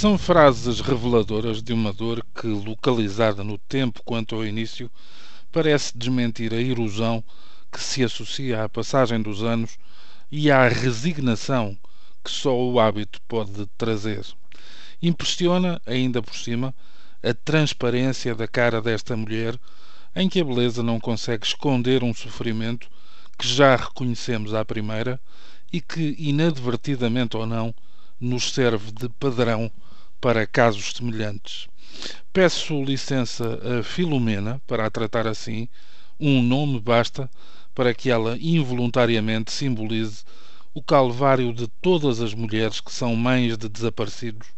São frases reveladoras de uma dor que, localizada no tempo quanto ao início, parece desmentir a erosão que se associa à passagem dos anos e à resignação que só o hábito pode trazer. Impressiona, ainda por cima, a transparência da cara desta mulher, em que a beleza não consegue esconder um sofrimento que já reconhecemos à primeira e que, inadvertidamente ou não, nos serve de padrão para casos semelhantes. Peço licença a Filomena para a tratar assim. Um nome basta para que ela involuntariamente simbolize o calvário de todas as mulheres que são mães de desaparecidos,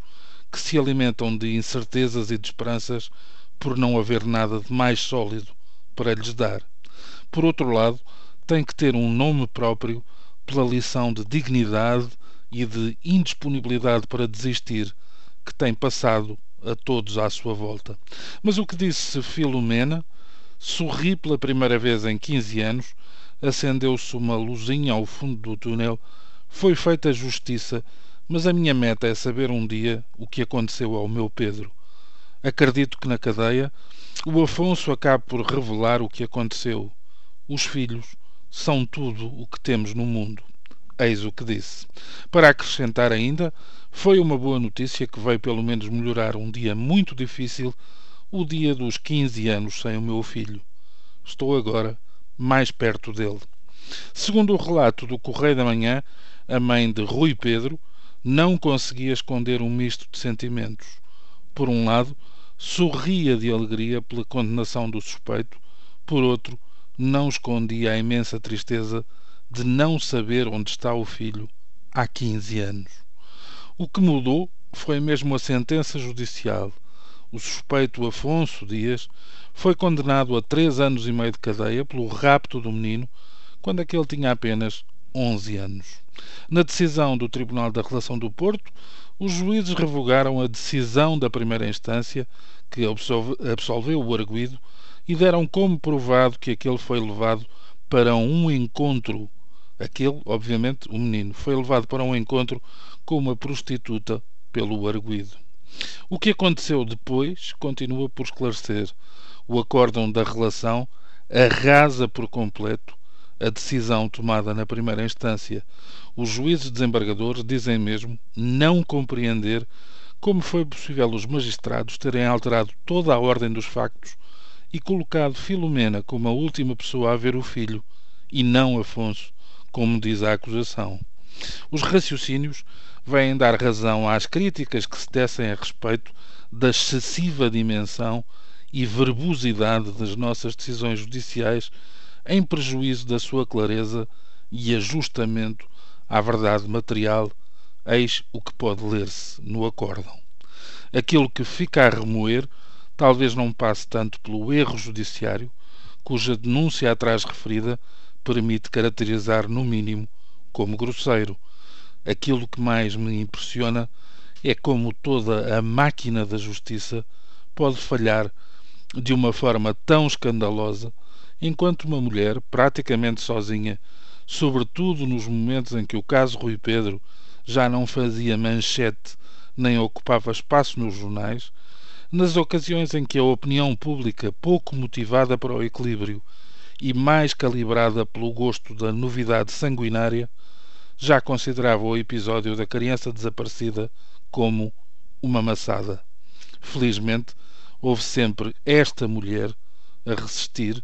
que se alimentam de incertezas e de esperanças por não haver nada de mais sólido para lhes dar. Por outro lado, tem que ter um nome próprio pela lição de dignidade e de indisponibilidade para desistir que tem passado a todos à sua volta. Mas o que disse Filomena, sorri pela primeira vez em 15 anos, acendeu-se uma luzinha ao fundo do túnel, foi feita justiça, mas a minha meta é saber um dia o que aconteceu ao meu Pedro. Acredito que na cadeia o Afonso acabe por revelar o que aconteceu. Os filhos são tudo o que temos no mundo. Eis o que disse. Para acrescentar ainda, foi uma boa notícia que veio pelo menos melhorar um dia muito difícil, o dia dos 15 anos sem o meu filho. Estou agora mais perto dele. Segundo o relato do Correio da Manhã, a mãe de Rui Pedro não conseguia esconder um misto de sentimentos. Por um lado, sorria de alegria pela condenação do suspeito, por outro, não escondia a imensa tristeza de não saber onde está o filho há 15 anos. O que mudou foi mesmo a sentença judicial. O suspeito Afonso Dias foi condenado a três anos e meio de cadeia pelo rapto do menino quando aquele tinha apenas 11 anos. Na decisão do Tribunal da Relação do Porto, os juízes revogaram a decisão da primeira instância que absolveu o arguído e deram como provado que aquele foi levado para um encontro Aquele, obviamente, o menino, foi levado para um encontro com uma prostituta pelo arguído. O que aconteceu depois continua por esclarecer. O acórdão da relação arrasa por completo a decisão tomada na primeira instância. Os juízes desembargadores dizem mesmo não compreender como foi possível os magistrados terem alterado toda a ordem dos factos e colocado Filomena como a última pessoa a ver o filho e não Afonso, como diz a acusação. Os raciocínios vêm dar razão às críticas que se tecem a respeito da excessiva dimensão e verbosidade das nossas decisões judiciais em prejuízo da sua clareza e ajustamento à verdade material, eis o que pode ler-se no acórdão. Aquilo que fica a remoer talvez não passe tanto pelo erro judiciário, cuja denúncia atrás referida permite caracterizar, no mínimo, como grosseiro. Aquilo que mais me impressiona é como toda a máquina da justiça pode falhar de uma forma tão escandalosa, enquanto uma mulher, praticamente sozinha, sobretudo nos momentos em que o caso Rui Pedro já não fazia manchete nem ocupava espaço nos jornais, nas ocasiões em que a opinião pública, pouco motivada para o equilíbrio, e mais calibrada pelo gosto da novidade sanguinária, já considerava o episódio da criança desaparecida como uma maçada. Felizmente, houve sempre esta mulher a resistir,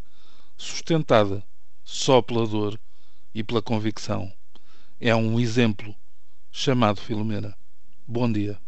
sustentada só pela dor e pela convicção. É um exemplo chamado Filomena. Bom dia.